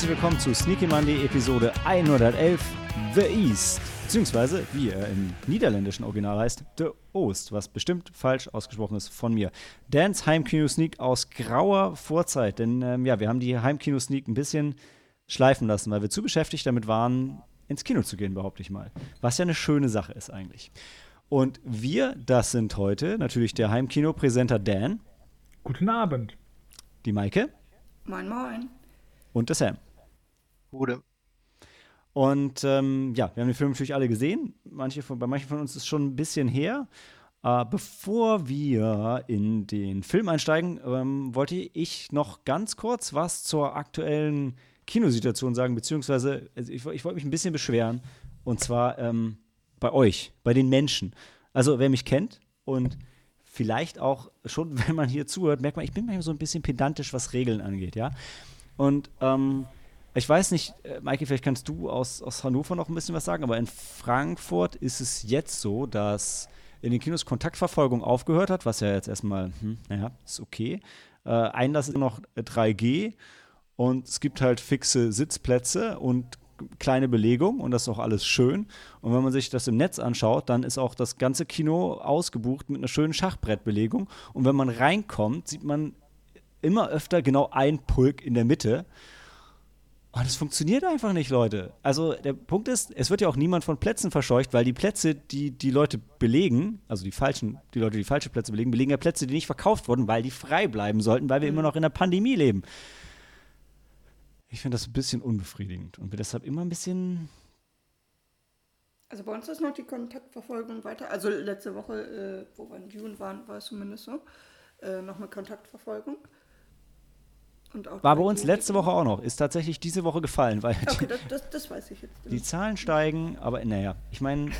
herzlich willkommen zu Sneaky Monday Episode 111 The East. Beziehungsweise, wie er im niederländischen Original heißt, The Ost, was bestimmt falsch ausgesprochen ist von mir. Dans Heimkino-Sneak aus grauer Vorzeit, denn ähm, ja, wir haben die Heimkino-Sneak ein bisschen schleifen lassen, weil wir zu beschäftigt damit waren, ins Kino zu gehen, behaupte ich mal. Was ja eine schöne Sache ist eigentlich. Und wir, das sind heute natürlich der Heimkino-Präsenter Dan. Guten Abend. Die Maike. Moin, moin. Und der Sam. Gute. Und ähm, ja, wir haben den Film natürlich alle gesehen. Manche von, bei manchen von uns ist schon ein bisschen her. Äh, bevor wir in den Film einsteigen, ähm, wollte ich noch ganz kurz was zur aktuellen Kinosituation sagen, beziehungsweise also ich, ich wollte mich ein bisschen beschweren. Und zwar ähm, bei euch, bei den Menschen. Also, wer mich kennt und vielleicht auch schon, wenn man hier zuhört, merkt man, ich bin manchmal so ein bisschen pedantisch, was Regeln angeht, ja. Und ähm, ich weiß nicht, äh, Maike, vielleicht kannst du aus, aus Hannover noch ein bisschen was sagen, aber in Frankfurt ist es jetzt so, dass in den Kinos Kontaktverfolgung aufgehört hat, was ja jetzt erstmal, hm, naja, ist okay. Äh, Einlass ist noch 3G und es gibt halt fixe Sitzplätze und kleine Belegung und das ist auch alles schön. Und wenn man sich das im Netz anschaut, dann ist auch das ganze Kino ausgebucht mit einer schönen Schachbrettbelegung. Und wenn man reinkommt, sieht man immer öfter genau ein Pulk in der Mitte. Und es funktioniert einfach nicht, Leute. Also der Punkt ist, es wird ja auch niemand von Plätzen verscheucht, weil die Plätze, die die Leute belegen, also die falschen, die Leute, die falsche Plätze belegen, belegen ja Plätze, die nicht verkauft wurden, weil die frei bleiben sollten, weil wir immer noch in der Pandemie leben. Ich finde das ein bisschen unbefriedigend und bin deshalb immer ein bisschen. Also bei uns ist noch die Kontaktverfolgung weiter. Also letzte Woche, äh, wo wir in June waren, war es zumindest so. Äh, noch mit Kontaktverfolgung. War bei uns letzte Woche auch noch. Ist tatsächlich diese Woche gefallen, weil okay, das, das, das, weiß ich jetzt. Die Zahlen steigen, aber naja, ich meine,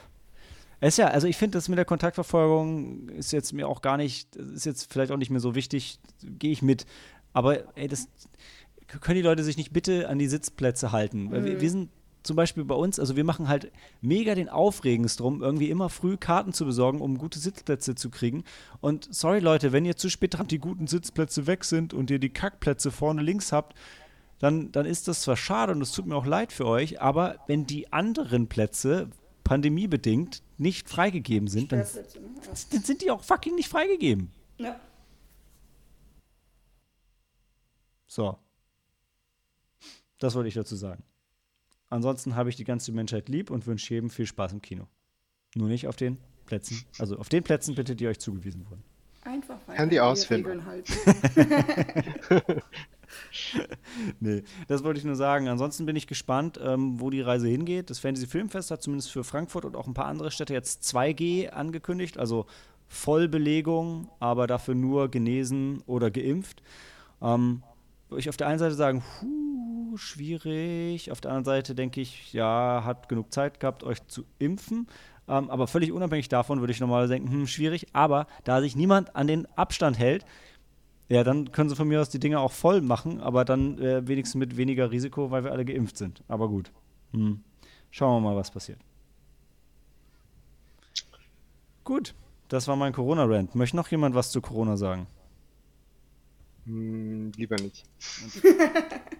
es ist ja, also ich finde das mit der Kontaktverfolgung ist jetzt mir auch gar nicht, ist jetzt vielleicht auch nicht mehr so wichtig, gehe ich mit. Aber ey, das können die Leute sich nicht bitte an die Sitzplätze halten. Mhm. Wir, wir, sind zum Beispiel bei uns, also wir machen halt mega den Aufregens drum, irgendwie immer früh Karten zu besorgen, um gute Sitzplätze zu kriegen. Und sorry Leute, wenn ihr zu spät dran die guten Sitzplätze weg sind und ihr die Kackplätze vorne links habt, dann, dann ist das zwar schade und es tut mir auch leid für euch, aber wenn die anderen Plätze pandemiebedingt nicht freigegeben sind, dann, dann sind die auch fucking nicht freigegeben. Ja. So. Das wollte ich dazu sagen. Ansonsten habe ich die ganze Menschheit lieb und wünsche jedem viel Spaß im Kino. Nur nicht auf den Plätzen. Also auf den Plätzen bitte, die euch zugewiesen wurden. Einfach weiter Handy ausfinden. nee, das wollte ich nur sagen. Ansonsten bin ich gespannt, ähm, wo die Reise hingeht. Das Fantasy Filmfest hat zumindest für Frankfurt und auch ein paar andere Städte jetzt 2G angekündigt, also Vollbelegung, aber dafür nur genesen oder geimpft. Ähm, ich auf der einen Seite sagen, schwierig. Auf der anderen Seite denke ich, ja, hat genug Zeit gehabt, euch zu impfen. Ähm, aber völlig unabhängig davon würde ich normalerweise denken, hm, schwierig. Aber da sich niemand an den Abstand hält, ja, dann können sie von mir aus die Dinge auch voll machen, aber dann äh, wenigstens mit weniger Risiko, weil wir alle geimpft sind. Aber gut. Hm. Schauen wir mal, was passiert. Gut, das war mein Corona-Rant. Möchte noch jemand was zu Corona sagen? Hm, lieber nicht.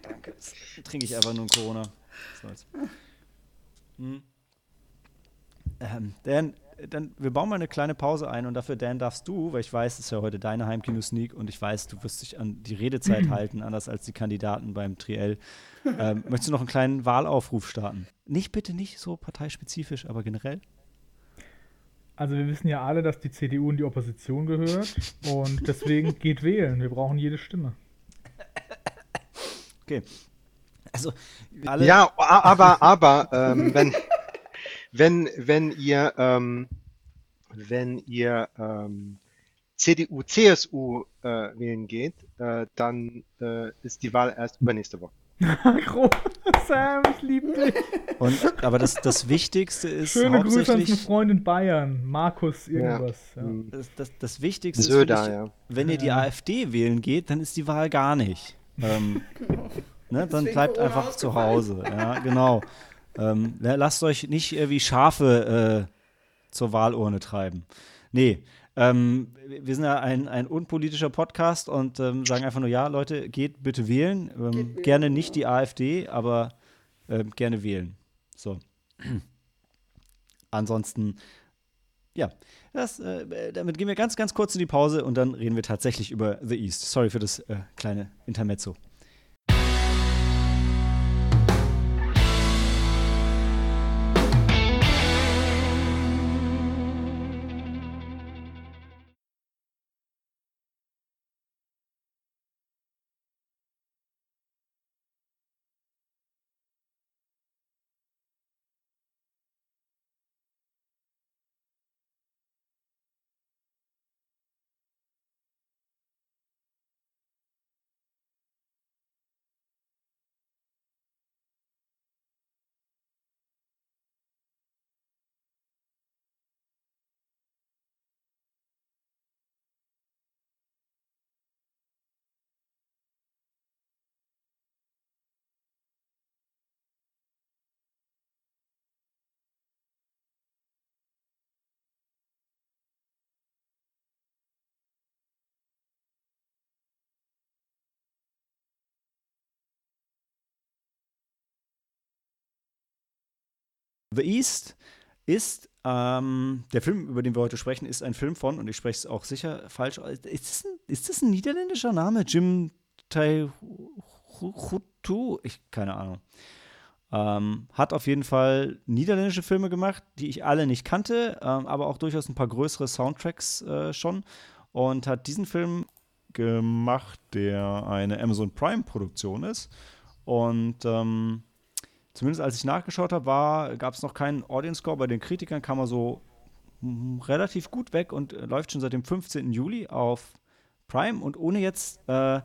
Danke. Das trinke ich einfach nur in Corona. Hm. Ähm, Dan, dann, wir bauen mal eine kleine Pause ein und dafür, Dan, darfst du, weil ich weiß, es ist ja heute deine Heimkino-Sneak und ich weiß, du wirst dich an die Redezeit halten, anders als die Kandidaten beim Triell. Ähm, möchtest du noch einen kleinen Wahlaufruf starten? Nicht bitte nicht so parteispezifisch, aber generell? Also wir wissen ja alle, dass die CDU in die Opposition gehört und deswegen geht wählen. Wir brauchen jede Stimme. Okay. Also alle ja, aber aber ähm, wenn wenn wenn ihr ähm, wenn ihr ähm, CDU CSU äh, wählen geht, äh, dann äh, ist die Wahl erst übernächste Woche. Sam, ich liebe dich. Und, aber das, das Wichtigste ist Schöne Grüße an einen Freund in Bayern, Markus irgendwas. Ja. Ja. Das, das, das, Wichtigste Söder, ist, ich, ja. wenn ihr die AfD wählen geht, dann ist die Wahl gar nicht. Ähm, ne, dann bleibt einfach zu Hause. Ja, genau. Ähm, lasst euch nicht wie Schafe äh, zur Wahlurne treiben. Nee, Ähm, wir sind ja ein, ein unpolitischer Podcast und ähm, sagen einfach nur, ja, Leute, geht bitte wählen. Ähm, Geht wählen, gerne nicht ja. die AfD, aber ähm, gerne wählen. So. Ansonsten, ja, das, äh, damit gehen wir ganz, ganz kurz in die Pause und dann reden wir tatsächlich über The East. Sorry für das äh, kleine Intermezzo. The East ist ähm, der Film, über den wir heute sprechen, ist ein Film von, und ich spreche es auch sicher falsch, ist das ein, ist das ein niederländischer Name? Jim Taihutu? Ich, keine Ahnung. Ähm, hat auf jeden Fall niederländische Filme gemacht, die ich alle nicht kannte, ähm, aber auch durchaus ein paar größere Soundtracks äh, schon. Und hat diesen Film gemacht, der eine Amazon Prime-Produktion ist. Und ähm, zumindest als ich nachgeschaut habe, gab es noch keinen Audience Score. Bei den Kritikern kam er so mm, relativ gut weg und äh, läuft schon seit dem 15. Juli auf Prime. Und ohne jetzt äh, äh,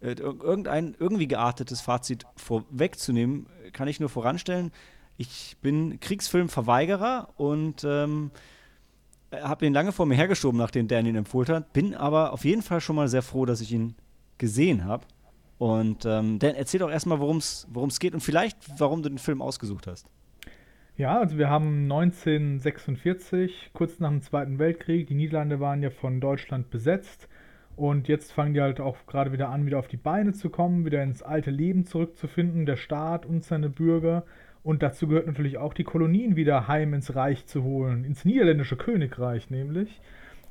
ir- irgendein irgendwie geartetes Fazit vorwegzunehmen, kann ich nur voranstellen, ich bin Kriegsfilmverweigerer und ähm, habe ihn lange vor mir hergeschoben, nachdem Dan ihn empfohlen hat. Bin aber auf jeden Fall schon mal sehr froh, dass ich ihn gesehen habe. Und ähm, Dan, erzähl doch erstmal, worum es geht und vielleicht, warum du den Film ausgesucht hast. Ja, also wir haben 1946, kurz nach dem Zweiten Weltkrieg, die Niederlande waren ja von Deutschland besetzt und jetzt fangen die halt auch gerade wieder an, wieder auf die Beine zu kommen, wieder ins alte Leben zurückzufinden, der Staat und seine Bürger. Und dazu gehört natürlich auch die Kolonien wieder heim ins Reich zu holen, ins niederländische Königreich nämlich.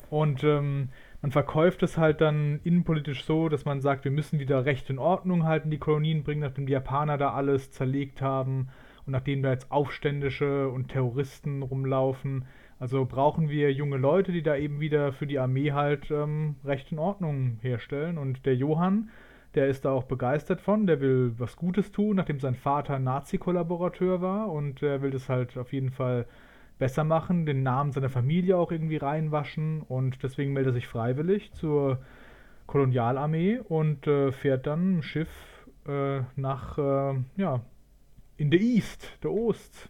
Und ähm, man verkauft es halt dann innenpolitisch so, dass man sagt, wir müssen wieder Recht in Ordnung halten, die Kolonien bringen, nachdem die Japaner da alles zerlegt haben und nachdem da jetzt Aufständische und Terroristen rumlaufen. Also brauchen wir junge Leute, die da eben wieder für die Armee halt ähm, Recht in Ordnung herstellen. Und der Johann, der ist da auch begeistert von, der will was Gutes tun, nachdem sein Vater Nazi-Kollaborateur war und er will das halt auf jeden Fall besser machen, den Namen seiner Familie auch irgendwie reinwaschen und deswegen meldet er sich freiwillig zur Kolonialarmee und äh, fährt dann im Schiff äh, nach, äh, ja, in der East, der Ost.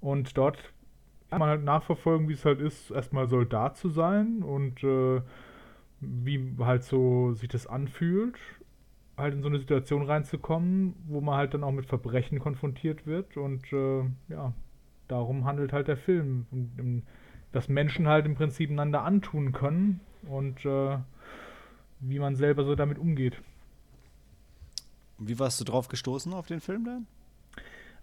Und dort kann man halt nachverfolgen, wie es halt ist, erstmal Soldat zu sein und äh, wie halt so sich das anfühlt, halt in so eine Situation reinzukommen, wo man halt dann auch mit Verbrechen konfrontiert wird und äh, ja, darum handelt halt der Film. Und, ähm, dass Menschen halt im Prinzip einander antun können und äh, wie man selber so damit umgeht. Wie warst du drauf gestoßen auf den Film dann?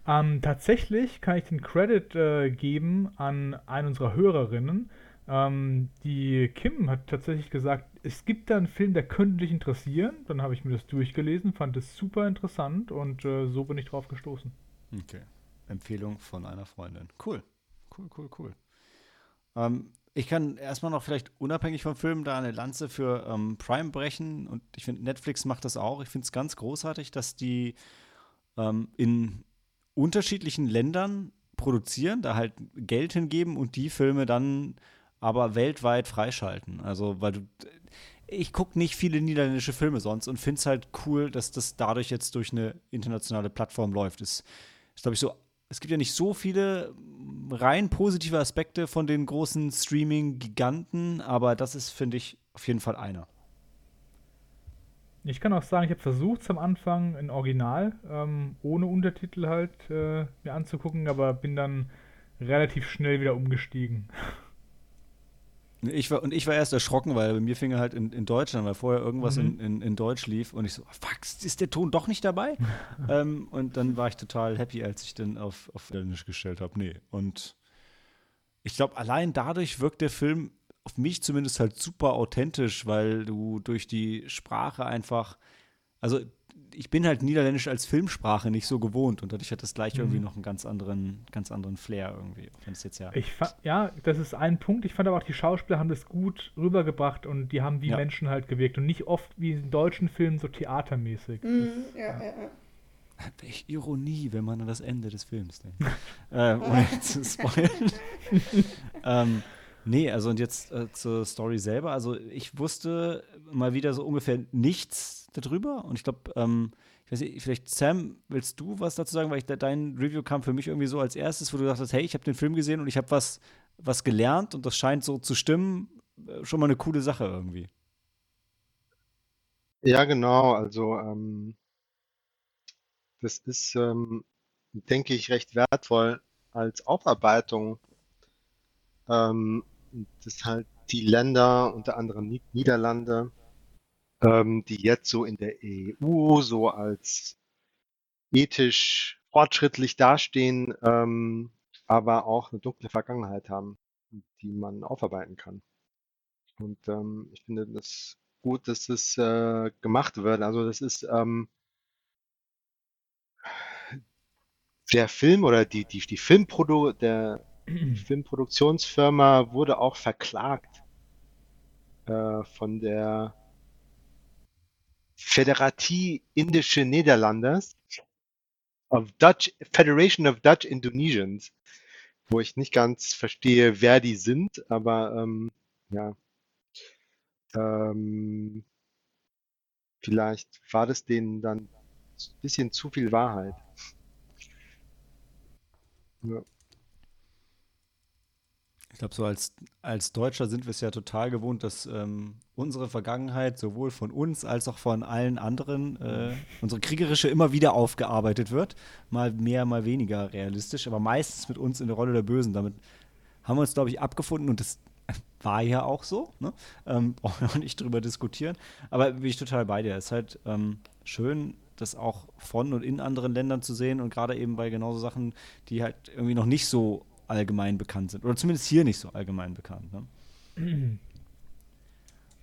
Ähm, tatsächlich kann ich den Credit äh, geben an einen unserer Hörerinnen. Ähm, die Kim hat tatsächlich gesagt, es gibt da einen Film, der könnte dich interessieren. Dann habe ich mir das durchgelesen, fand es super interessant und äh, so bin ich drauf gestoßen. Okay. Empfehlung von einer Freundin. Cool. Cool, cool, cool. Ähm, ich kann erstmal noch vielleicht unabhängig vom Film da eine Lanze für ähm, Prime brechen und ich finde, Netflix macht das auch. Ich finde es ganz großartig, dass die ähm, in unterschiedlichen Ländern produzieren, da halt Geld hingeben und die Filme dann aber weltweit freischalten. Also, weil du, ich gucke nicht viele niederländische Filme sonst und finde es halt cool, dass das dadurch jetzt durch eine internationale Plattform läuft. Ist, ist glaube ich, so es gibt ja nicht so viele rein positive Aspekte von den großen Streaming-Giganten, aber das ist, finde ich, auf jeden Fall einer. Ich kann auch sagen, ich habe versucht es am Anfang in Original, ähm, ohne Untertitel halt äh, mir anzugucken, aber bin dann relativ schnell wieder umgestiegen. Ich war, und ich war erst erschrocken, weil bei mir fing er halt in, in Deutschland, weil vorher irgendwas Mhm. in, in, in Deutsch lief und ich so, fuck, ist der Ton doch nicht dabei? ähm, und dann war ich total happy, als ich dann auf, auf Englisch gestellt habe. Nee. Und ich glaube, allein dadurch wirkt der Film auf mich zumindest halt super authentisch, weil du durch die Sprache einfach, also ich bin halt Niederländisch als Filmsprache nicht so gewohnt und dadurch hat das gleich irgendwie Mhm. noch einen ganz anderen, ganz anderen Flair irgendwie. Auch wenn es jetzt ja. Ich ja, das ist ein Punkt. Ich fand aber auch, die Schauspieler haben das gut rübergebracht und die haben wie Ja. Menschen halt gewirkt und nicht oft wie in deutschen Filmen so theatermäßig. Mhm, ja, ja, ja. Welch Ironie, wenn man an das Ende des Films denkt. äh, ohne zu spoilern. ähm, nee, also und jetzt äh, zur Story selber. Also ich wusste mal wieder so ungefähr nichts darüber. Und ich glaube, ähm, ich weiß nicht, vielleicht Sam, willst du was dazu sagen? Weil ich, de- dein Review kam für mich irgendwie so als erstes, wo du gesagt hast, hey, ich habe den Film gesehen und ich habe was, was gelernt und das scheint so zu stimmen. Äh, Schon mal eine coole Sache irgendwie. Ja, genau. Also ähm, das ist, ähm, denke ich, recht wertvoll als Aufarbeitung, ähm, dass halt die Länder, unter anderem Ni- Niederlande, ähm, die jetzt so in der EU so als ethisch fortschrittlich dastehen, ähm, aber auch eine dunkle Vergangenheit haben, die man aufarbeiten kann. Und ähm, ich finde das gut, dass das äh, gemacht wird. Also das ist ähm, der Film oder die, die, die Filmprodu der Filmproduktionsfirma wurde auch verklagt äh, von der Federatie Indische Niederlandes of Dutch Federation of Dutch Indonesians, wo ich nicht ganz verstehe, wer die sind, aber ähm, ja, ähm, vielleicht war das denen dann ein bisschen zu viel Wahrheit. Ja. Ich glaube, so als, als Deutscher sind wir es ja total gewohnt, dass ähm, unsere Vergangenheit sowohl von uns als auch von allen anderen, äh, unsere kriegerische immer wieder aufgearbeitet wird. Mal mehr, mal weniger realistisch, aber meistens mit uns in der Rolle der Bösen. Damit haben wir uns, glaube ich, abgefunden und das war ja auch so. Ne? Ähm, brauchen wir auch nicht drüber diskutieren. Aber bin ich total bei dir. Es ist halt ähm, schön, das auch von und in anderen Ländern zu sehen und gerade eben bei genauso Sachen, die halt irgendwie noch nicht so allgemein bekannt sind. Oder zumindest hier nicht so allgemein bekannt. Ne?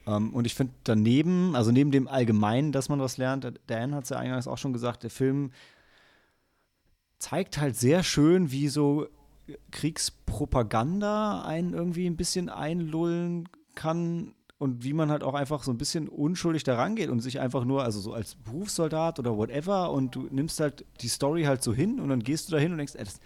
ähm, und ich finde daneben, also neben dem Allgemeinen, dass man was lernt, Dan hat es ja eingangs auch schon gesagt, der Film zeigt halt sehr schön, wie so Kriegspropaganda einen irgendwie ein bisschen einlullen kann und wie man halt auch einfach so ein bisschen unschuldig da rangeht und sich einfach nur, also so als Berufssoldat oder whatever und du nimmst halt die Story halt so hin und dann gehst du da hin und denkst, ey, das,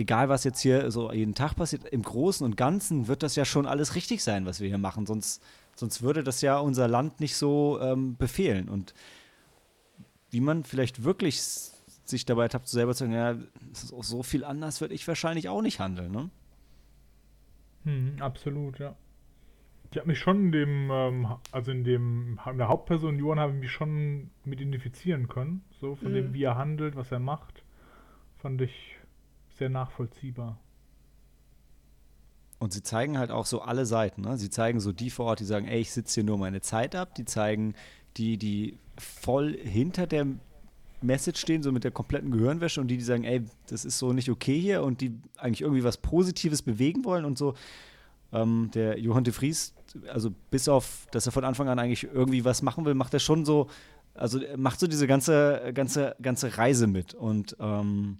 egal was jetzt hier so jeden Tag passiert, im Großen und Ganzen wird das ja schon alles richtig sein, was wir hier machen, sonst, sonst würde das ja unser Land nicht so ähm, befehlen und wie man vielleicht wirklich sich dabei tappt, selber zu sagen, ja, es ist auch so viel anders, würde ich wahrscheinlich auch nicht handeln, ne? Mhm, absolut, ja. Ich habe mich schon in dem, ähm, also in dem, in der Hauptperson Johann habe ich mich schon mit identifizieren können. So von dem, Mhm. wie er handelt, was er macht, fand ich sehr nachvollziehbar. Und sie zeigen halt auch so alle Seiten. Ne? Sie zeigen so die vor Ort, die sagen, ey, ich sitze hier nur meine Zeit ab. Die zeigen die, die voll hinter der Message stehen, so mit der kompletten Gehirnwäsche und die, die sagen, ey, das ist so nicht okay hier und die eigentlich irgendwie was Positives bewegen wollen und so. Ähm, der Johann de Vries, also bis auf, dass er von Anfang an eigentlich irgendwie was machen will, macht er schon so, also macht so diese ganze, ganze, ganze Reise mit und ähm,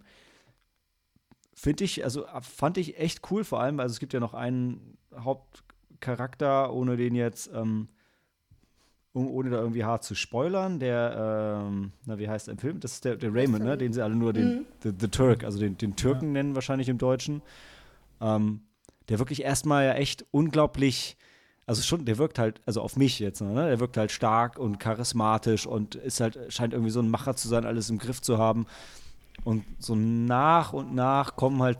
Finde ich, also äh, fand ich echt cool, vor allem, also es gibt ja noch einen Hauptcharakter, ohne den jetzt, ähm, um, ohne da irgendwie hart zu spoilern, der, ähm, na, wie heißt der im Film? Das ist der, der Raymond, ne? Den sie alle nur den Mhm. the, the Turk, also den, den Türken nennen wahrscheinlich im Deutschen. Ähm, der wirklich erstmal ja echt unglaublich, also schon, der wirkt halt, also auf mich jetzt, ne? Der wirkt halt stark und charismatisch und ist halt, scheint irgendwie so ein Macher zu sein, alles im Griff zu haben. Und so nach und nach kommen halt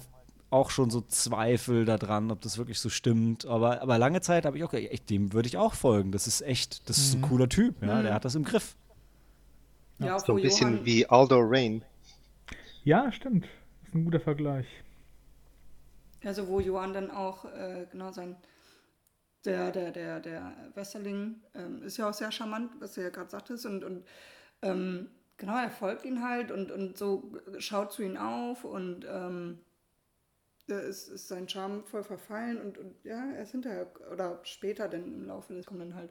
auch schon so Zweifel daran, ob das wirklich so stimmt. Aber, aber lange Zeit habe ich auch gedacht, dem würde ich auch folgen. Das ist echt, das ist ein Mhm. cooler Typ, ja, Mhm. der hat das im Griff. Ja, So ein bisschen Johann, wie Aldo Rain. Ja, stimmt. Das ist ein guter Vergleich. also wo Johann dann auch äh, genau sein der, der, der, der Westerling ähm, ist ja auch sehr charmant, was du ja gerade sagtest. Und, und ähm, genau, er folgt ihn halt und, und so schaut zu ihm auf und ähm, ist, ist sein Charme voll verfallen und, und ja, er ist hinterher oder später, denn im Laufe des kommen dann halt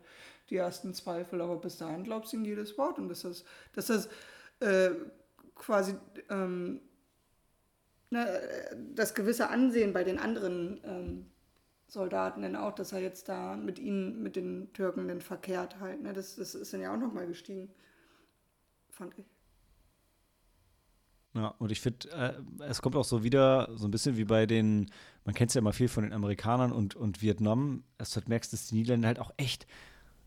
die ersten Zweifel, aber bis dahin glaubst du ihm jedes Wort und dass das, dass das äh, quasi ähm, ne, das gewisse Ansehen bei den anderen ähm, Soldaten denn auch, dass er jetzt da mit ihnen, mit den Türken dann verkehrt halt, ne, das, das ist dann ja auch nochmal gestiegen, fand ich. Ja, und ich finde, äh, es kommt auch so wieder, so ein bisschen wie bei den, man kennt es ja immer viel von den Amerikanern und, und Vietnam, dass du halt merkst, dass die Niederländer halt auch echt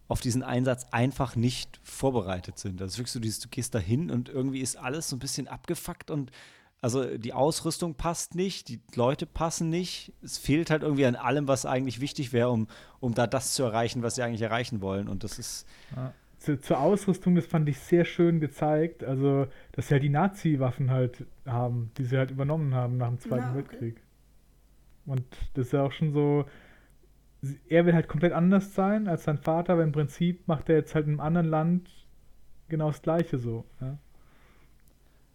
auf diesen Einsatz einfach nicht vorbereitet sind. Das ist wirklich so dieses, du gehst da hin und irgendwie ist alles so ein bisschen abgefuckt und also die Ausrüstung passt nicht, die Leute passen nicht. Es fehlt halt irgendwie an allem, was eigentlich wichtig wäre, um, um da das zu erreichen, was sie eigentlich erreichen wollen. Und das ist. Ja zu, zur Ausrüstung, das fand ich sehr schön gezeigt. Also, dass sie halt die Nazi-Waffen halt haben, die sie halt übernommen haben nach dem Zweiten ja, okay. Weltkrieg. Und das ist ja auch schon so, er will halt komplett anders sein als sein Vater, aber im Prinzip macht er jetzt halt in einem anderen Land genau das Gleiche so. Ja.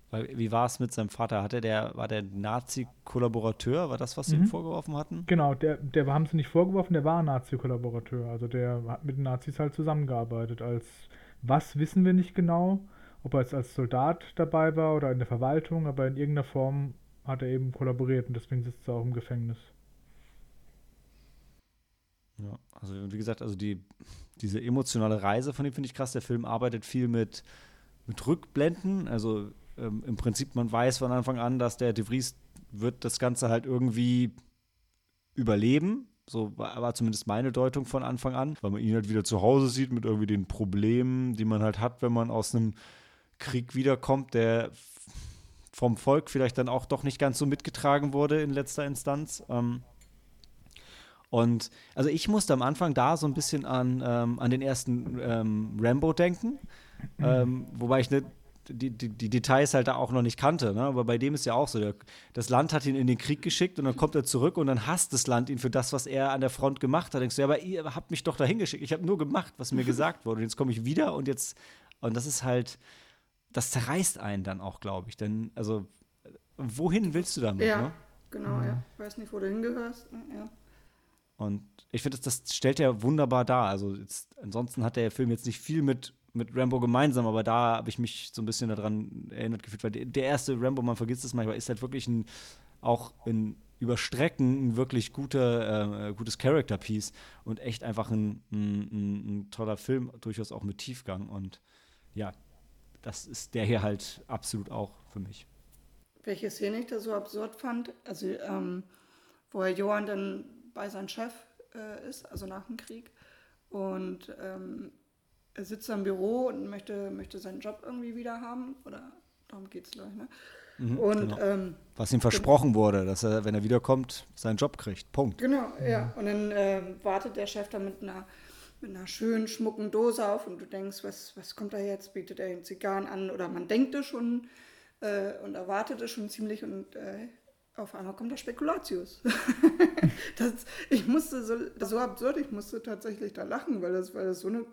Weil, wie war es mit seinem Vater? Hatte der, war der Nazi-Kollaborateur? War das, was sie mhm. ihm vorgeworfen hatten? Genau, der, der haben sie nicht vorgeworfen, der war Nazi-Kollaborateur. Also der hat mit den Nazis halt zusammengearbeitet. Als was wissen wir nicht genau, ob er jetzt als Soldat dabei war oder in der Verwaltung, aber in irgendeiner Form hat er eben kollaboriert und deswegen sitzt er auch im Gefängnis. Ja, also wie gesagt, also die, diese emotionale Reise von ihm finde ich krass. Der Film arbeitet viel mit, mit Rückblenden, also ähm, im Prinzip man weiß von Anfang an, dass der De Vries wird das Ganze halt irgendwie überleben. So war, zumindest meine Deutung von Anfang an, weil man ihn halt wieder zu Hause sieht mit irgendwie den Problemen, die man halt hat, wenn man aus einem Krieg wiederkommt, der vom Volk vielleicht dann auch doch nicht ganz so mitgetragen wurde in letzter Instanz. Ähm, und also ich musste am Anfang da so ein bisschen an, ähm, an den ersten ähm, Rambo denken. Mhm. Ähm, wobei ich nicht die, die, die, Details halt da auch noch nicht kannte. Ne? Aber bei dem ist ja auch so, der, das Land hat ihn in den Krieg geschickt und dann kommt er zurück und dann hasst das Land ihn für das, was er an der Front gemacht hat. Denkst du, ja, aber ihr habt mich doch dahin geschickt. Ich habe nur gemacht, was mir gesagt wurde. Und jetzt komme ich wieder und jetzt, und das ist halt, das zerreißt einen dann auch, glaube ich. Denn, also, wohin willst du damit? Ja, ne? genau, ja. Ich weiß nicht, wo du hingehörst. Ja. Und ich finde, das, das stellt er wunderbar dar. Also jetzt, ansonsten hat der Film jetzt nicht viel mit mit Rambo gemeinsam, aber da habe ich mich so ein bisschen daran erinnert gefühlt, weil der erste Rambo, man vergisst es manchmal, ist halt wirklich ein, auch in Überstrecken ein wirklich guter, äh, gutes Character-Piece und echt einfach ein, ein, ein, toller Film, durchaus auch mit Tiefgang. Und ja, das ist der hier halt absolut auch für mich. Welche Szene ich da so absurd fand, also ähm, wo Herr Johann dann bei seinem Chef äh, ist, also nach dem Krieg, und ähm, sitzt am Büro und möchte, möchte seinen Job irgendwie wieder haben. Oder darum geht es, glaube ich. Ne? Mhm, und, genau. ähm, Was ihm versprochen wurde, dass er, wenn er wiederkommt, seinen Job kriegt. Punkt. Genau, ja. Und dann äh, wartet der Chef da mit einer, mit einer schönen, schmucken Dose auf und du denkst, was, was kommt da jetzt? Bietet er den Zigarren an? Oder man denkt es schon äh, und erwartet es schon ziemlich und äh, auf einmal kommt der Spekulatius. das, ich musste so, so absurd, ich musste tatsächlich da lachen, weil das, weil das so eine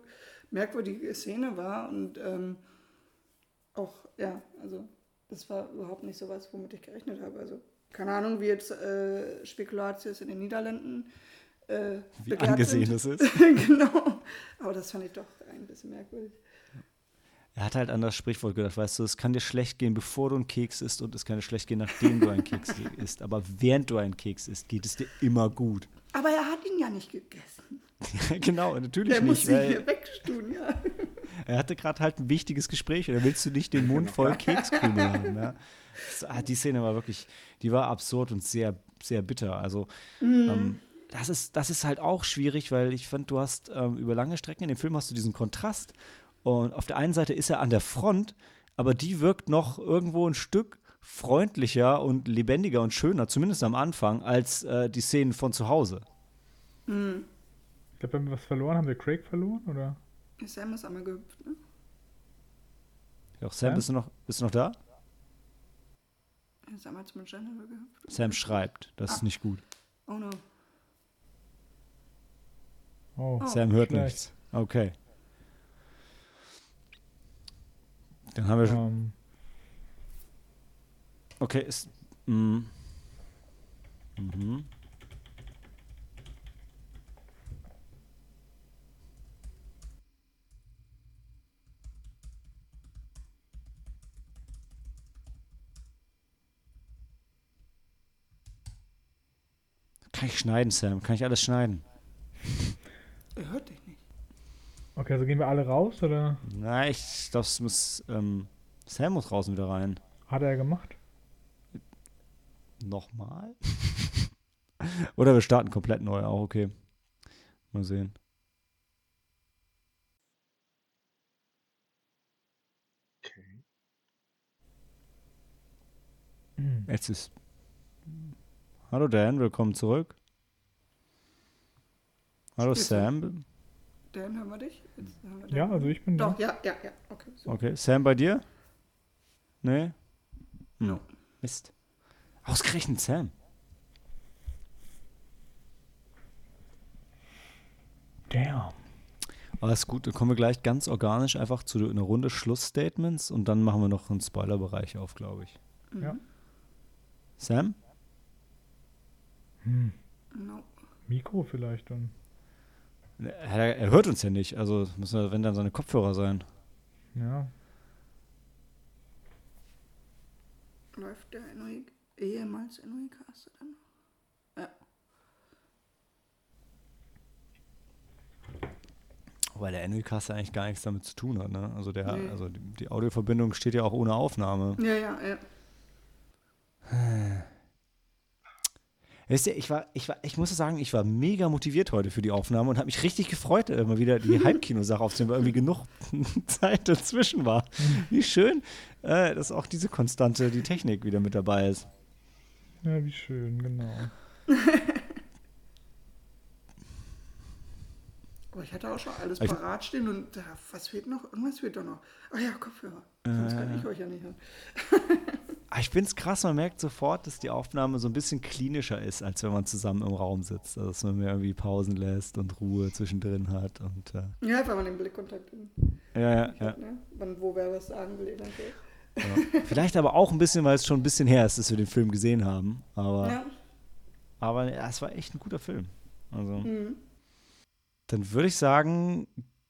merkwürdige Szene war und ähm, auch, ja, also das war überhaupt nicht so was, womit ich gerechnet habe. Also keine Ahnung, wie jetzt äh, Spekulatius in den Niederlanden äh, wie angesehen es ist. genau, aber das fand ich doch ein bisschen merkwürdig. Er hat halt an das Sprichwort gedacht, weißt du, es kann dir schlecht gehen, bevor du einen Keks isst und es kann dir schlecht gehen, nachdem du einen Keks isst. Aber während du einen Keks isst, geht es dir immer gut. Aber er hat ja nicht gegessen. Genau, natürlich Der nicht. Der muss sich hier wegtun, ja. Er hatte gerade halt ein wichtiges Gespräch und da willst du nicht den Mund voll Kekskrümel haben. Ja? Ah, die Szene war wirklich, die war absurd und sehr, sehr bitter. Also, mhm. ähm, das ist, das ist halt auch schwierig, weil ich fand, du hast ähm, über lange Strecken in dem Film hast du diesen Kontrast. Und auf der einen Seite ist er an der Front, aber die wirkt noch irgendwo ein Stück freundlicher und lebendiger und schöner, zumindest am Anfang, als äh, die Szenen von zu Hause. Mhm. Ich glaube, haben wir was verloren. Haben wir Craig verloren, oder? Sam ist einmal gehüpft, ne? Ja, Sam, Sam? Bist, du noch, bist du noch da? Sam hat mit Jennifer gehüpft. Sam schreibt, das ah. ist nicht gut. Oh no. Oh, Sam hört schlecht. nichts. Okay. Dann haben wir schon. Ähm, Okay, ist. Mm. Mhm. Kann ich schneiden, Sam? Kann ich alles schneiden? Er hört dich nicht. okay, also gehen wir alle raus oder Nein, ich glaube, es muss. Ähm, Sam muss draußen wieder rein. hat er gemacht? Nochmal? Oder wir starten komplett neu, auch okay. Mal sehen. Okay. Hm. Jetzt ist. Hallo Dan, willkommen zurück. Hallo Spielst du? Sam. Dan, hören wir dich? Jetzt hören wir Ja, also ich bin Doch, da. ja, ja, ja. Okay, so. Okay, Sam bei dir? Nee? Hm. No. Mist. Ausgerechnet Sam. Damn. Ist gut, dann kommen wir gleich ganz organisch einfach zu einer Runde Schlussstatements und dann machen wir noch einen Spoilerbereich auf, glaube ich. Mhm. Ja. Sam? Hm. No. Mikro vielleicht dann. Er, er hört uns ja nicht, also müssen wir, wenn dann seine Kopfhörer sein. Ja. Läuft der NOI, ehemals NOI-Cast dann noch? Ja. Wobei der ja eigentlich gar nichts damit zu tun hat, ne? Also der, Nee. also die, die Audioverbindung steht ja auch ohne Aufnahme. Ja, ja, ja. Wisst ihr, ich war, ich war, ich muss sagen, ich war mega motiviert heute für die Aufnahme und habe mich richtig gefreut, äh, immer wieder die Heimkino-Sache aufzunehmen, weil irgendwie genug Zeit dazwischen war. Wie schön, äh, dass auch diese Konstante, die Technik wieder mit dabei ist. Ja, wie schön, genau. Aber ich hatte auch schon alles Ich- parat stehen und äh, was fehlt noch? Irgendwas fehlt doch noch. Ach ja, Kopfhörer. Sonst kann ich euch ja nicht hören. Aber ich finde es krass, man merkt sofort, dass die Aufnahme so ein bisschen klinischer ist, als wenn man zusammen im Raum sitzt. Also, dass man mehr irgendwie Pausen lässt und Ruhe zwischendrin hat. Und, äh, Ja, wenn man den Blickkontakt in, ja, ja, ja. hat, ne? Wann, wo wer was sagen will, eventuell. Ja. Vielleicht aber auch ein bisschen, weil es schon ein bisschen her ist, dass wir den Film gesehen haben. Aber, Ja. aber es war echt ein guter Film. Also, Mhm. dann würde ich sagen,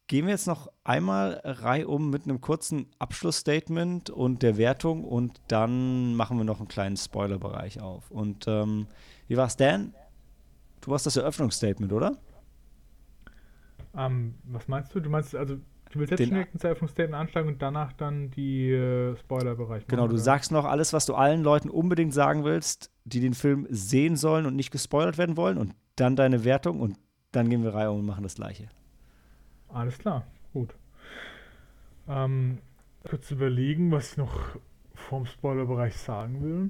gehen wir jetzt noch einmal reihum mit einem kurzen Abschlussstatement und der Wertung und dann machen wir noch einen kleinen Spoilerbereich auf. Und ähm, wie war's, Dan? Du warst das Eröffnungsstatement, oder? Ähm, was meinst du? Du meinst, also, du willst jetzt Den- direkt ein Eröffnungsstatement ansteigen und danach dann die äh, Spoilerbereich Genau, du sagst noch alles, was du allen Leuten unbedingt sagen willst, die den Film sehen sollen und nicht gespoilert werden wollen und dann deine Wertung und dann gehen wir reihum und machen das gleiche. Alles klar, gut. Ähm, kurz überlegen, was ich noch vom Spoilerbereich sagen will.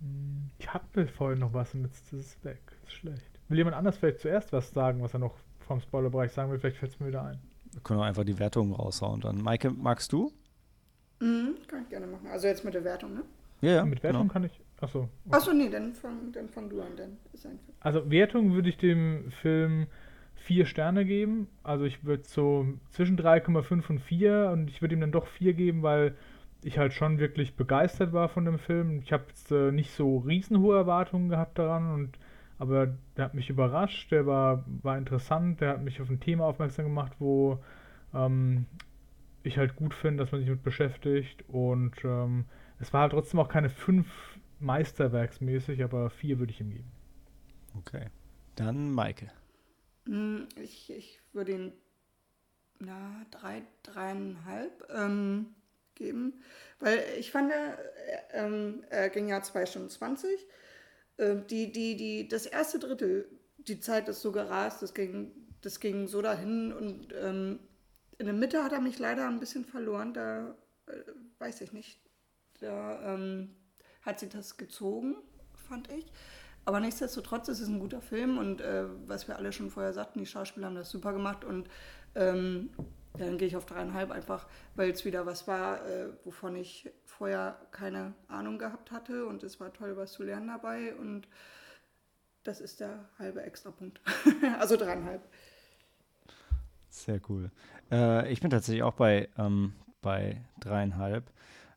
Hm, Ich hatte vorhin noch was und jetzt ist es weg. ist schlecht. Will jemand anders vielleicht zuerst was sagen, was er noch vom Spoilerbereich sagen will? Vielleicht fällt es mir wieder ein. Wir können auch einfach die Wertungen raushauen. Dann, Maike, magst du? Mhm, kann ich gerne machen. Also jetzt mit der Wertung, ne? Ja, ja. Mit Wertung genau. kann ich. Achso. Okay. Achso, nee, dann fang, dann fang du an, dann ist ein Film. Also Wertung würde ich dem Film vier Sterne geben. Also ich würde so zwischen 3,5 und 4 und ich würde ihm dann doch 4 geben, weil ich halt schon wirklich begeistert war von dem Film. Ich habe jetzt äh, nicht so riesenhohe Erwartungen gehabt daran und aber der hat mich überrascht, der war, war interessant, der hat mich auf ein Thema aufmerksam gemacht, wo ähm, ich halt gut finde, dass man sich mit beschäftigt und ähm, es war halt trotzdem auch keine 5 Meisterwerksmäßig, aber 4 würde ich ihm geben. Okay. Dann Maike. Hm, Ich, ich würde ihn na, drei, dreieinhalb ähm, geben, weil ich fand, er, ähm, er ging ja zwei Stunden 20. Ähm, die, die, die, das erste Drittel, die Zeit ist so gerast, das ging, das ging so dahin und ähm, in der Mitte hat er mich leider ein bisschen verloren, da äh, weiß ich nicht. Da ähm, hat sie das gezogen, fand ich. Aber nichtsdestotrotz ist es ein guter Film und äh, was wir alle schon vorher sagten, die Schauspieler haben das super gemacht und ähm, dann gehe ich auf dreieinhalb einfach, weil es wieder was war, äh, wovon ich vorher keine Ahnung gehabt hatte und es war toll, was zu lernen dabei und das ist der halbe Extrapunkt. also dreieinhalb. Sehr cool. Äh, ich bin tatsächlich auch bei, ähm, bei dreieinhalb.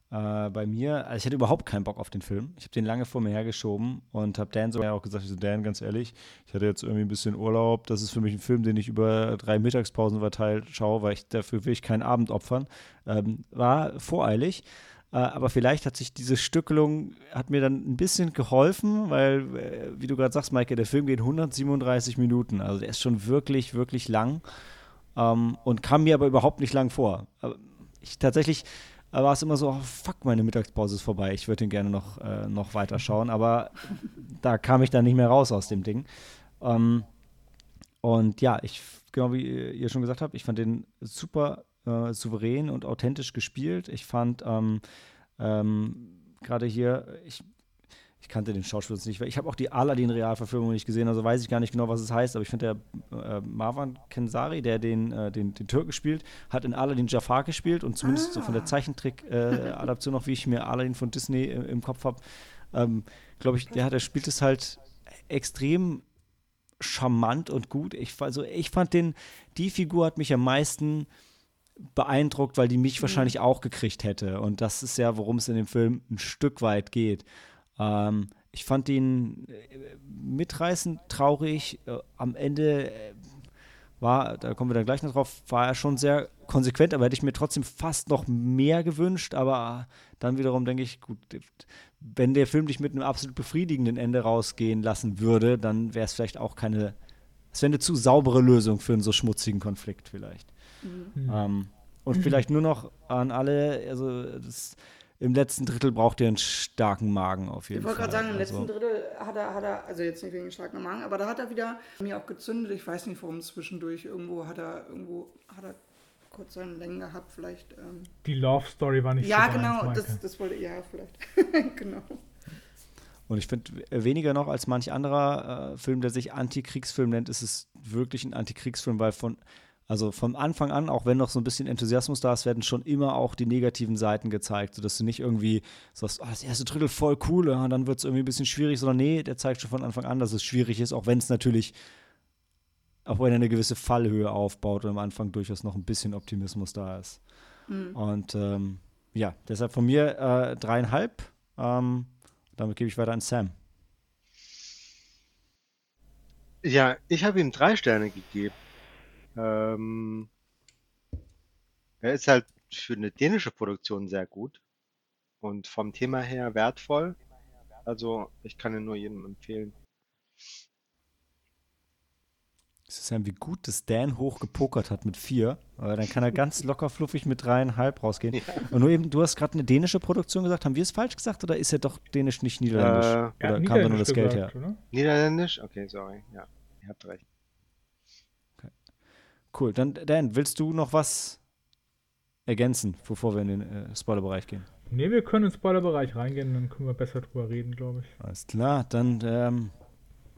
Äh, bei mir, also ich hatte überhaupt keinen Bock auf den Film. Ich habe den lange vor mir hergeschoben und habe Dan sogar auch gesagt, ich so, Dan, ganz ehrlich, ich hatte jetzt irgendwie ein bisschen Urlaub. Das ist für mich ein Film, den ich über drei Mittagspausen verteilt schaue, weil ich dafür will ich keinen Abend opfern. Ähm, war voreilig. Äh, aber vielleicht hat sich diese Stückelung, hat mir dann ein bisschen geholfen, weil, äh, wie du gerade sagst, Maike, der Film geht 137 Minuten. Also der ist schon wirklich, wirklich lang ähm, und kam mir aber überhaupt nicht lang vor. Ich tatsächlich war es immer so, oh, fuck, meine Mittagspause ist vorbei, ich würde den gerne noch, äh, noch weiter aber da kam ich dann nicht mehr raus aus dem Ding. Ähm, und ja, ich, genau wie ihr schon gesagt habt, ich fand den super äh, souverän und authentisch gespielt. Ich fand ähm, ähm, gerade hier, ich ich kannte den Schauspieler nicht. Ich habe auch die Aladdin-Realverfilmung nicht gesehen, also weiß ich gar nicht genau, was es heißt. Aber ich finde, der äh, Marwan Kensari, der den, äh, den, den Türken spielt, hat in Aladdin Jafar gespielt und zumindest ah. so von der ah. Zeichentrick-Adaption, äh, noch wie ich mir Aladdin von Disney im, im Kopf habe, ähm, glaube ich, der, der spielt es halt extrem charmant und gut. Ich, also ich fand den, die Figur hat mich am meisten beeindruckt, weil die mich mhm. wahrscheinlich auch gekriegt hätte. Und das ist ja, worum es in dem Film ein Stück weit geht. Ähm, ich fand ihn äh, mitreißend, traurig. Äh, am Ende äh, war, da kommen wir dann gleich noch drauf, war er schon sehr konsequent, aber hätte ich mir trotzdem fast noch mehr gewünscht. Aber dann wiederum denke ich, gut, wenn der Film dich mit einem absolut befriedigenden Ende rausgehen lassen würde, dann wäre es vielleicht auch keine, es wäre eine zu saubere Lösung für einen so schmutzigen Konflikt vielleicht. Mhm. Ähm, und vielleicht nur noch an alle, also das im letzten Drittel braucht er einen starken Magen auf jeden Fall. Ich wollte gerade sagen, im letzten also. Drittel hat er, hat er, also jetzt nicht wegen starken Magen, aber da hat er wieder mir auch gezündet. Ich weiß nicht, warum zwischendurch irgendwo hat er irgendwo hat er kurz seine Längen gehabt, vielleicht. Ähm. Die Love Story war nicht ja, so Ja, genau, das, das wollte ja vielleicht. genau. Und ich finde, weniger noch als manch anderer äh, Film, der sich Antikriegsfilm nennt, ist es wirklich ein Antikriegsfilm, weil von also vom Anfang an, auch wenn noch so ein bisschen Enthusiasmus da ist, werden schon immer auch die negativen Seiten gezeigt, sodass du nicht irgendwie sagst, oh, das erste Drittel voll cool, und dann wird es irgendwie ein bisschen schwierig, sondern nee, der zeigt schon von Anfang an, dass es schwierig ist, auch wenn es natürlich, auch wenn er eine gewisse Fallhöhe aufbaut und am Anfang durchaus noch ein bisschen Optimismus da ist. Mhm. Und ähm, ja, deshalb von mir äh, dreieinhalb. Ähm, damit gebe ich weiter an Sam. Ja, ich habe ihm drei Sterne gegeben. Ähm, er ist halt für eine dänische Produktion sehr gut und vom Thema her wertvoll. Also ich kann ihn nur jedem empfehlen. Es ist ja wie gut, dass Dan hochgepokert hat mit vier. Aber dann kann er ganz locker fluffig mit dreieinhalb rausgehen. Ja. Und nur eben, du hast gerade eine dänische Produktion gesagt. Haben wir es falsch gesagt oder ist er doch dänisch, nicht niederländisch? Äh, oder ja, kam da nur das Geld her? Oder? Niederländisch? Okay, sorry. Ja, ihr habt recht. Cool. Dann, Dan, willst du noch was ergänzen, bevor wir in den äh, Spoilerbereich gehen? Nee, wir können in den Spoilerbereich reingehen, dann können wir besser drüber reden, glaube ich. Alles klar, dann ähm,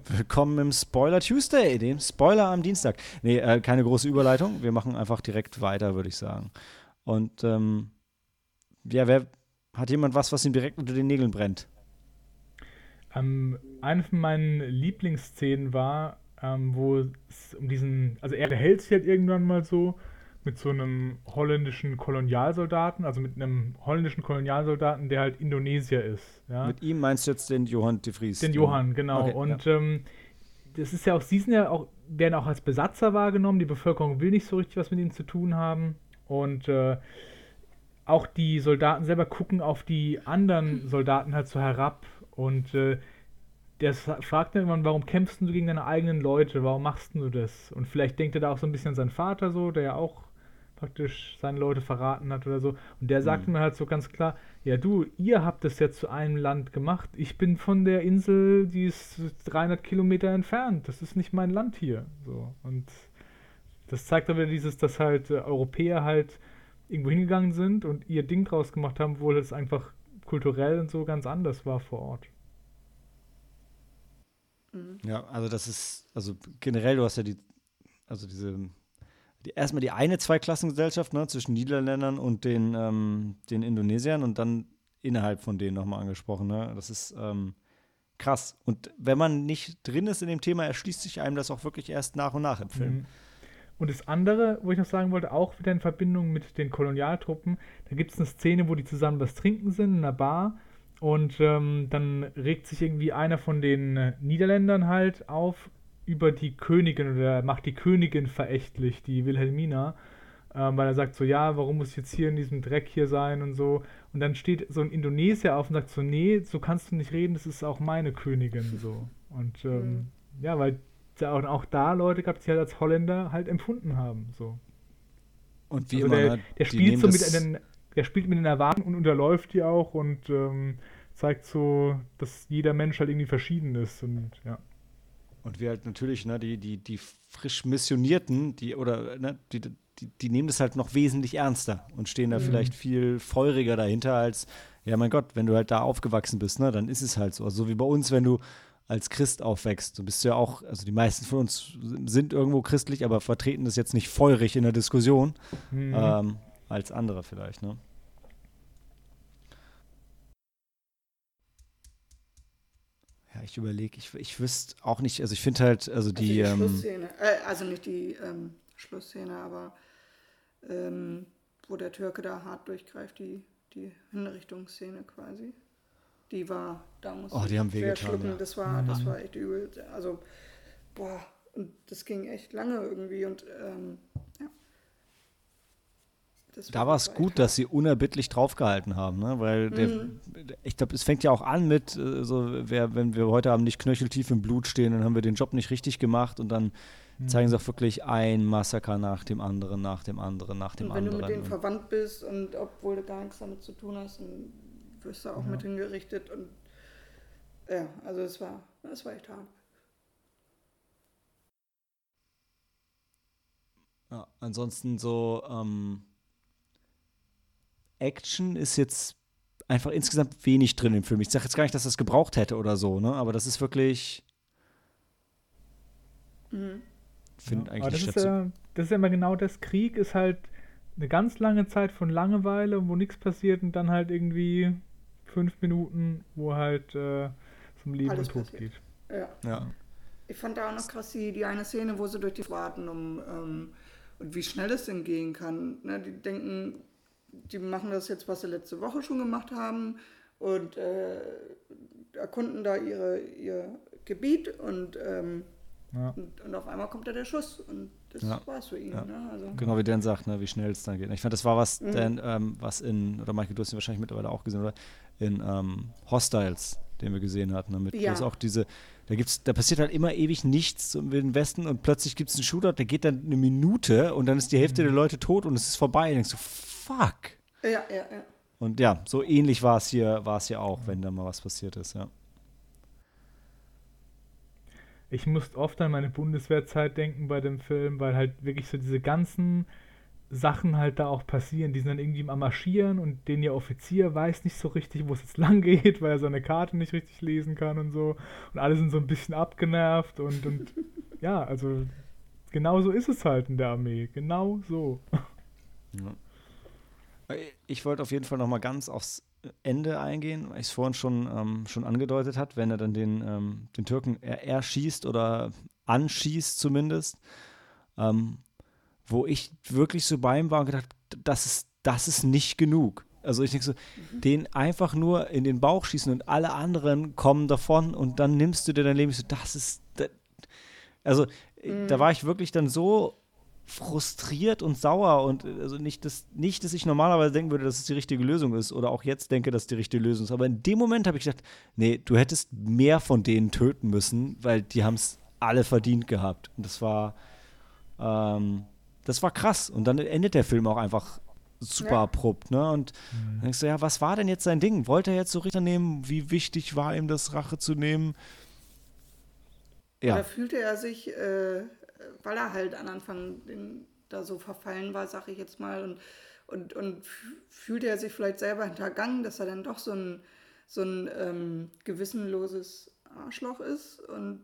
willkommen im Spoiler Tuesday, dem Spoiler am Dienstag. Nee, äh, keine große Überleitung. Wir machen einfach direkt weiter, würde ich sagen. Und ähm, ja, wer hat jemand was, was ihm direkt unter den Nägeln brennt? Ähm, eine von meinen Lieblingsszenen war, ähm, wo es um diesen, also er hält sich halt irgendwann mal so mit so einem holländischen Kolonialsoldaten, also mit einem holländischen Kolonialsoldaten, der halt Indonesier ist. Ja? Mit ihm meinst du jetzt den Johann de Vries? Den Johann, genau. Okay, und ja. ähm, das ist ja auch, sie sind ja auch, werden auch als Besatzer wahrgenommen, die Bevölkerung will nicht so richtig was mit ihnen zu tun haben. Und äh, auch die Soldaten selber gucken auf die anderen Soldaten halt so herab und äh, der fragt irgendwann, warum kämpfst du gegen deine eigenen Leute? Warum machst du das? Und vielleicht denkt er da auch so ein bisschen an seinen Vater so, der ja auch praktisch seine Leute verraten hat oder so. Und der sagt mhm. mir halt so ganz klar, ja du, ihr habt es ja zu einem Land gemacht. Ich bin von der Insel, die ist 300 Kilometer entfernt. Das ist nicht mein Land hier. So. Und das zeigt aber dieses, dass halt äh, Europäer halt irgendwo hingegangen sind und ihr Ding draus gemacht haben, obwohl es einfach kulturell und so ganz anders war vor Ort. Mhm. Ja, also das ist, also generell, du hast ja die, also diese, die, erstmal die eine Zweiklassengesellschaft ne, zwischen Niederländern und den, ähm, den Indonesiern und dann innerhalb von denen nochmal angesprochen. Ne? Das ist, ähm, krass. Und wenn man nicht drin ist in dem Thema, erschließt sich einem das auch wirklich erst nach und nach im Film. Mhm. Und das andere, wo ich noch sagen wollte, auch wieder in Verbindung mit den Kolonialtruppen, da gibt es eine Szene, wo die zusammen was trinken sind in einer Bar und ähm, dann regt sich irgendwie einer von den äh, Niederländern halt auf über die Königin oder macht die Königin verächtlich, die Wilhelmina, ähm, weil er sagt so, ja, warum muss ich jetzt hier in diesem Dreck hier sein und so. Und dann steht so ein Indonesier auf und sagt so, nee, so kannst du nicht reden, das ist auch meine Königin so. Und ähm, mhm. ja, weil ja auch, auch da Leute gab, die halt als Holländer halt empfunden haben. So. Und wie also immer, der, ne, der spielt so mit den, der spielt mit den Erwartungen und unterläuft die auch und ähm, zeigt so, dass jeder Mensch halt irgendwie verschieden ist und ja. Und wir halt natürlich, ne, die, die, die frisch Missionierten, die, oder ne, die, die, die nehmen das halt noch wesentlich ernster und stehen da mhm. vielleicht viel feuriger dahinter als, ja mein Gott, wenn du halt da aufgewachsen bist, ne, dann ist es halt so. Also so wie bei uns, wenn du als Christ aufwächst. Du bist ja auch, also die meisten von uns sind irgendwo christlich, aber vertreten das jetzt nicht feurig in der Diskussion mhm. ähm, als andere vielleicht, ne? Ja, ich überlege, ich, ich wüsste auch nicht, also ich finde halt, also die. Also, die ähm, Schlussszene, äh, also nicht die ähm, Schlussszene, aber ähm, wo der Türke da hart durchgreift, die, die Hinrichtungsszene quasi die war, da muss oh, die haben schwer schlucken. Ja. Das war, mhm. das war echt übel. Also, boah, und das ging echt lange irgendwie und ähm. Da war es gut, dass sie unerbittlich draufgehalten haben, ne? weil der, mhm. ich glaube, es fängt ja auch an mit, äh, so, wer, wenn wir heute Abend nicht knöcheltief im Blut stehen, dann haben wir den Job nicht richtig gemacht und dann mhm. zeigen sie auch wirklich ein Massaker nach dem anderen, nach dem anderen, nach dem und wenn anderen. Wenn du mit denen verwandt bist und obwohl du gar nichts damit zu tun hast, dann wirst du auch ja. mit hingerichtet und ja, also es war, es war echt hart. Ja, ansonsten so ähm, Action ist jetzt einfach insgesamt wenig drin im Film. Ich sage jetzt gar nicht, dass das gebraucht hätte oder so, ne? Aber das ist wirklich. Mhm. Finde ja, eigentlich das ist, ja, das ist ja immer genau das. Krieg ist halt eine ganz lange Zeit von Langeweile, wo nichts passiert und dann halt irgendwie fünf Minuten, wo halt äh, zum Leben Alles und Tod passiert. geht. Ja. ja. Ich fand da auch noch krass die, die eine Szene, wo sie durch die warten, um ähm, und wie schnell es denn gehen kann. Ne, die denken, die machen das jetzt, was sie letzte Woche schon gemacht haben und äh, erkunden da ihre, ihr Gebiet und, ähm, ja. und, und, auf einmal kommt da der Schuss und das ja. war's für ihn. Ja. Ne? Also. Genau wie Dan sagt, ne, wie schnell es dann geht. Ich fand, das war was, mhm. Dan, ähm, was in, oder Michael, du hast ihn wahrscheinlich mittlerweile auch gesehen, oder? In ähm, Hostiles, den wir gesehen hatten, damit ja. auch diese, da gibt's, da passiert halt immer ewig nichts im Wilden Westen und plötzlich gibt es einen Shootout, der geht dann eine Minute und dann ist die Hälfte mhm. der Leute tot und es ist vorbei. Und denkst du, fuck. Ja, ja, ja. Und ja, so ähnlich war es hier, war es hier auch, wenn da mal was passiert ist, ja. ich musste oft an meine Bundeswehrzeit denken bei dem Film, weil halt wirklich so diese ganzen Sachen halt da auch passieren. Die sind dann irgendwie am Marschieren und den ihr Offizier weiß nicht so richtig, wo es jetzt lang geht, weil er seine Karte nicht richtig lesen kann und so. Und alle sind so ein bisschen abgenervt und, und ja, also genau so ist es halt in der Armee. Genau so. Ja. Ich wollte auf jeden Fall noch mal ganz aufs Ende eingehen, weil ich es vorhin schon, ähm, schon angedeutet hat, wenn er dann den, ähm, den Türken erschießt oder anschießt zumindest, ähm, wo ich wirklich so bei ihm war und gedacht, das ist, das ist nicht genug. Also ich denke so, mhm. den einfach nur in den Bauch schießen und alle anderen kommen davon und dann nimmst du dir dein Leben. Ich so, das ist, das, also mhm. da war ich wirklich dann so frustriert und sauer und also nicht, dass, nicht, dass ich normalerweise denken würde, dass es die richtige Lösung ist oder auch jetzt denke, dass es die richtige Lösung ist. Aber in dem Moment habe ich gedacht, nee, du hättest mehr von denen töten müssen, weil die haben es alle verdient gehabt. Und das war, ähm, das war krass. Und dann endet der Film auch einfach super ja. abrupt, ne? Und mhm. dann denkst du, ja, was war denn jetzt sein Ding? Wollte er jetzt so Richter nehmen? Wie wichtig war ihm das, Rache zu nehmen? Ja. Oder fühlte er sich äh, weil er halt an Anfang den, da so verfallen war, sag ich jetzt mal, und, und, und fühlte er sich vielleicht selber hintergangen, dass er dann doch so ein, so ein ähm, gewissenloses Arschloch ist und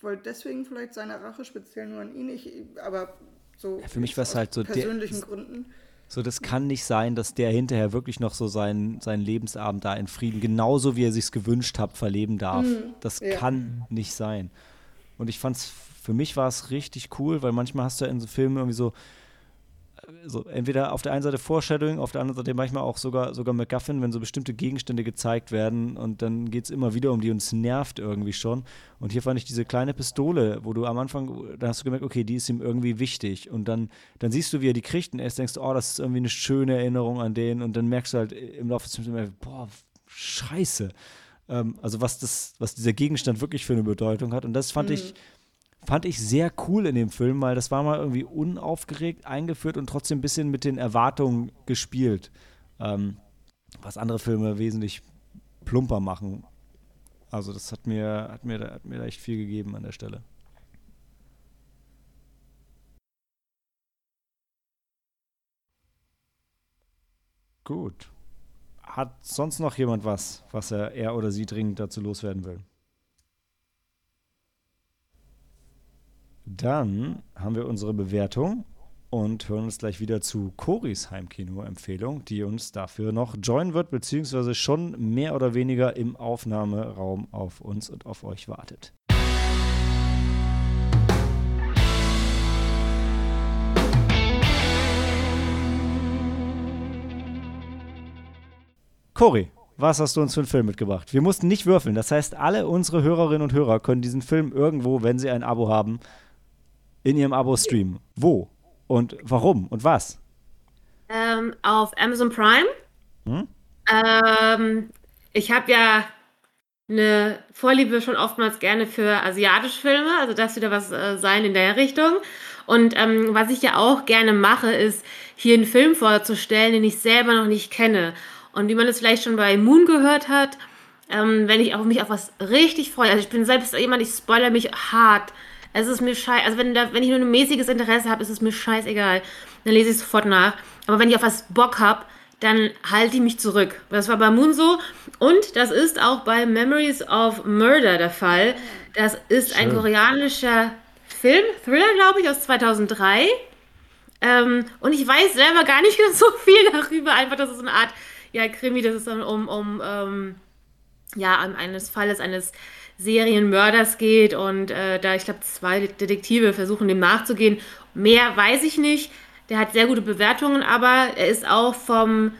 wollte deswegen vielleicht seine Rache speziell nur an ihn, ich, aber so ja, für mich war es halt so persönlichen der, Gründen. So, das kann nicht sein, dass der hinterher wirklich noch so seinen, seinen Lebensabend da in Frieden, genauso wie er sich's gewünscht hat, verleben darf. das ja. kann nicht sein. Und ich fand's, für mich war es richtig cool, weil manchmal hast du ja in so Filmen irgendwie so, so entweder auf der einen Seite Foreshadowing, auf der anderen Seite manchmal auch sogar, sogar MacGuffin, wenn so bestimmte Gegenstände gezeigt werden und dann geht es immer wieder um die und es nervt irgendwie schon. Und hier fand ich diese kleine Pistole, wo du am Anfang, da hast du gemerkt, okay, die ist ihm irgendwie wichtig. Und dann, dann siehst du, wie er die kriegt und erst denkst, du, oh, das ist irgendwie eine schöne Erinnerung an den. Und dann merkst du halt im Laufe des Films immer, boah, scheiße. Ähm, also was das, was dieser Gegenstand wirklich für eine Bedeutung hat. Und das fand ich, fand ich sehr cool in dem Film, weil das war mal irgendwie unaufgeregt eingeführt und trotzdem ein bisschen mit den Erwartungen gespielt. Ähm, was andere Filme wesentlich plumper machen. Also das hat mir, hat mir, hat mir echt viel gegeben an der Stelle. Gut. Hat sonst noch jemand was, was er, er oder sie dringend dazu loswerden will? Dann haben wir unsere Bewertung und hören uns gleich wieder zu Coris Heimkino-Empfehlung, die uns dafür noch joinen wird, beziehungsweise schon mehr oder weniger im Aufnahmeraum auf uns und auf euch wartet. Cori, was hast du uns für einen Film mitgebracht? Wir mussten nicht würfeln. Das heißt, alle unsere Hörerinnen und Hörer können diesen Film irgendwo, wenn sie ein Abo haben, in ihrem Abo streamen. Wo? Und warum? Und was? Ähm, auf Amazon Prime. Hm? Ähm, ich habe ja eine Vorliebe schon oftmals gerne für asiatische Filme, also das wieder was äh, sein in der Richtung. Und ähm, was ich ja auch gerne mache, ist hier einen Film vorzustellen, den ich selber noch nicht kenne. Und wie man es vielleicht schon bei Moon gehört hat, ähm, wenn ich auf mich auf was richtig freue, also ich bin selbst jemand, ich spoiler mich hart. Es ist mir scheiße, also wenn, da, wenn ich nur ein mäßiges Interesse habe, ist es mir scheißegal. Dann lese ich es sofort nach. Aber wenn ich auf was Bock habe, dann halte ich mich zurück. Das war bei Moon so und das ist auch bei Memories of Murder der Fall. Das ist ein Schön. koreanischer Film, Thriller, glaube ich, aus 2003. Ähm, und ich weiß selber gar nicht so viel darüber. Einfach, dass es eine Art ja, Krimi, dass es dann um, um ähm, ja, an eines Falles eines Serienmörders geht und äh, da, ich glaube, zwei Detektive versuchen dem nachzugehen. Mehr weiß ich nicht. Der hat sehr gute Bewertungen, aber er ist auch vom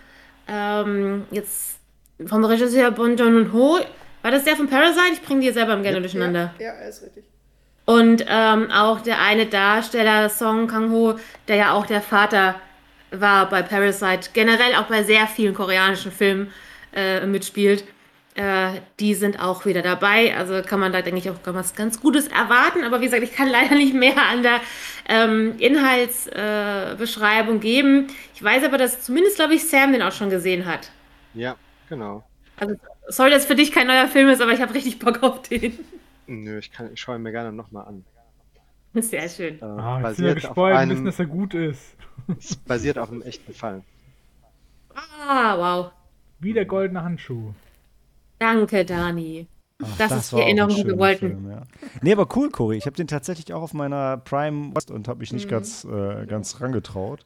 ähm, jetzt vom Regisseur Bon Joon-ho. War das der von Parasite? Ich bringe die selber gerne durcheinander. Ja, ja, ist richtig. Und ähm, auch der eine Darsteller, Song Kang-ho, der ja auch der Vater war bei Parasite, generell auch bei sehr vielen koreanischen Filmen äh, mitspielt. Äh, die sind auch wieder dabei. Also kann man da, denke ich, auch was ganz Gutes erwarten. Aber wie gesagt, ich kann leider nicht mehr an der ähm, Inhaltsbeschreibung äh, geben. Ich weiß aber, dass zumindest, glaube ich, Sam den auch schon gesehen hat. Ja, genau. Also, sorry, dass für dich kein neuer Film ist, aber ich habe richtig Bock auf den. Nö, ich, kann, ich schaue ihn mir gerne nochmal an. Sehr schön. Äh, Ah, wir basiert, auf gespoilt, wissen, einem, dass er gut ist. es basiert auf einem echten Fall. Ah, wow. Wie der goldene Handschuh. Danke, Dani. Ach, Das ist die Erinnerung, die wir wollten. Film, ja. Nee, aber cool, Cory. Ich habe den tatsächlich auch auf meiner Prime und habe mich Mhm. nicht ganz, äh, ganz rangetraut.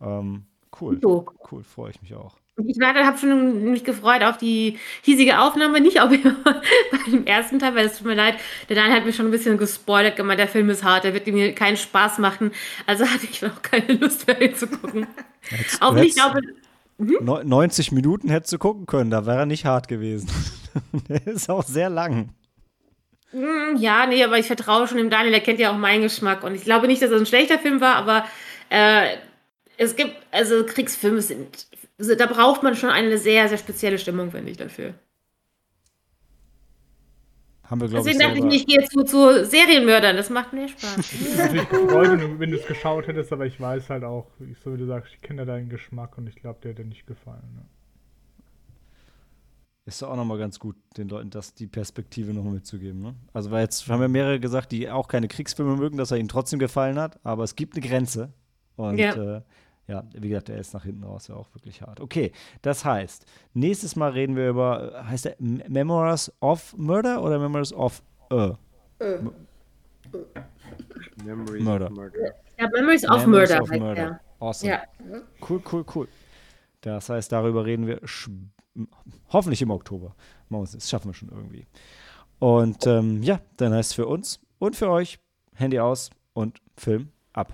Ähm, cool. So. Cool, freue ich mich auch. Ich habe schon mich gefreut auf die hiesige Aufnahme, nicht auf dem ersten Teil, weil es tut mir leid, der Daniel hat mich schon ein bisschen gespoilert, gemeint, der Film ist hart, der wird mir keinen Spaß machen. Also hatte ich auch keine Lust mehr hinzugucken. Auch nicht, glaube Neu- 90 Minuten hättest du gucken können, da wäre er nicht hart gewesen. Der ist auch sehr lang. Hm, Ja, nee, aber ich vertraue schon dem Daniel, der kennt ja auch meinen Geschmack. Und ich glaube nicht, dass es ein schlechter Film war, aber äh, es gibt, also Kriegsfilme sind, da braucht man schon eine sehr, sehr spezielle Stimmung, finde ich, dafür. Haben wir, glaube ich, Deswegen dachte ich mir, ich gehe jetzt zu, zu Serienmördern, das macht mehr Spaß. Ich hätte natürlich gefreut, wenn du- es geschaut hättest, aber ich weiß halt auch, ich- so wie du sagst, ich kenne ja deinen Geschmack und ich glaube, der hätte nicht gefallen. Ne? Ist doch auch nochmal ganz gut, den Leuten das, die Perspektive noch mitzugeben. Ne? Also, weil jetzt haben ja mehrere gesagt, die auch keine Kriegsfilme mögen, dass er ihnen trotzdem gefallen hat, aber es gibt eine Grenze. Und Ja. äh, ja, wie gesagt, der ist nach hinten raus ja auch wirklich hart. Okay, das heißt, nächstes Mal reden wir über, heißt der Memoirs of Murder oder Memoirs of äh, Memories Murder. of Murder. Ja, Memories of Memories Murder of heißt Murder. der. Awesome. Ja. Cool, cool, cool. Das heißt, darüber reden wir hoffentlich im Oktober. Das schaffen wir schon irgendwie. Und ähm, ja, dann heißt es für uns und für euch Handy aus und Film ab.